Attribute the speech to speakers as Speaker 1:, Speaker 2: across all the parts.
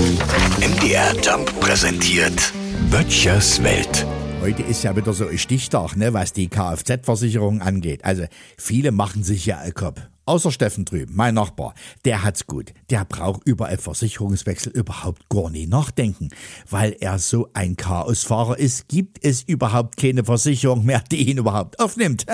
Speaker 1: MDR Jump präsentiert Böttchers Welt.
Speaker 2: Heute ist ja wieder so ein Stichtag, ne, was die Kfz-Versicherung angeht. Also viele machen sich ja Kopf. Außer Steffen drüben, mein Nachbar, der hat's gut. Der braucht über einen Versicherungswechsel überhaupt gar nicht nachdenken. Weil er so ein Chaosfahrer ist, gibt es überhaupt keine Versicherung mehr, die ihn überhaupt aufnimmt.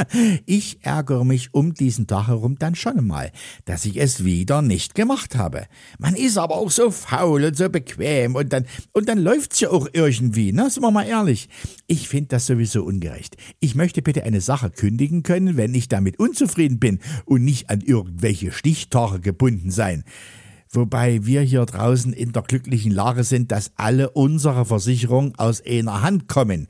Speaker 2: Ich ärgere mich um diesen Tag herum dann schon mal, dass ich es wieder nicht gemacht habe. Man ist aber auch so faul und so bequem und dann, und dann läuft's ja auch irgendwie, ne? Sind wir mal ehrlich. Ich finde das sowieso ungerecht. Ich möchte bitte eine Sache kündigen können, wenn ich damit unzufrieden bin und nicht an irgendwelche Stichtage gebunden sein. Wobei wir hier draußen in der glücklichen Lage sind, dass alle unsere Versicherungen aus einer Hand kommen.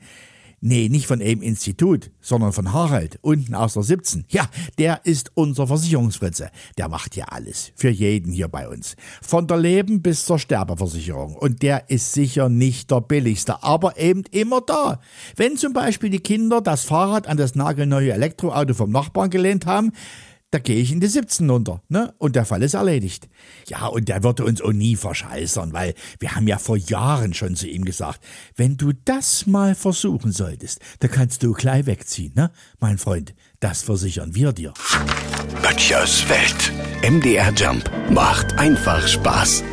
Speaker 2: Nee, nicht von einem Institut, sondern von Harald, unten aus der 17. Ja, der ist unser Versicherungsfritze. Der macht ja alles. Für jeden hier bei uns. Von der Leben bis zur Sterbeversicherung. Und der ist sicher nicht der billigste, aber eben immer da. Wenn zum Beispiel die Kinder das Fahrrad an das nagelneue Elektroauto vom Nachbarn gelehnt haben, da gehe ich in die 17 runter, ne? Und der Fall ist erledigt. Ja, und der würde uns auch nie verscheißern, weil wir haben ja vor Jahren schon zu ihm gesagt, wenn du das mal versuchen solltest, da kannst du gleich wegziehen, ne? Mein Freund, das versichern wir dir.
Speaker 1: Böttchers Welt. MDR Jump macht einfach Spaß.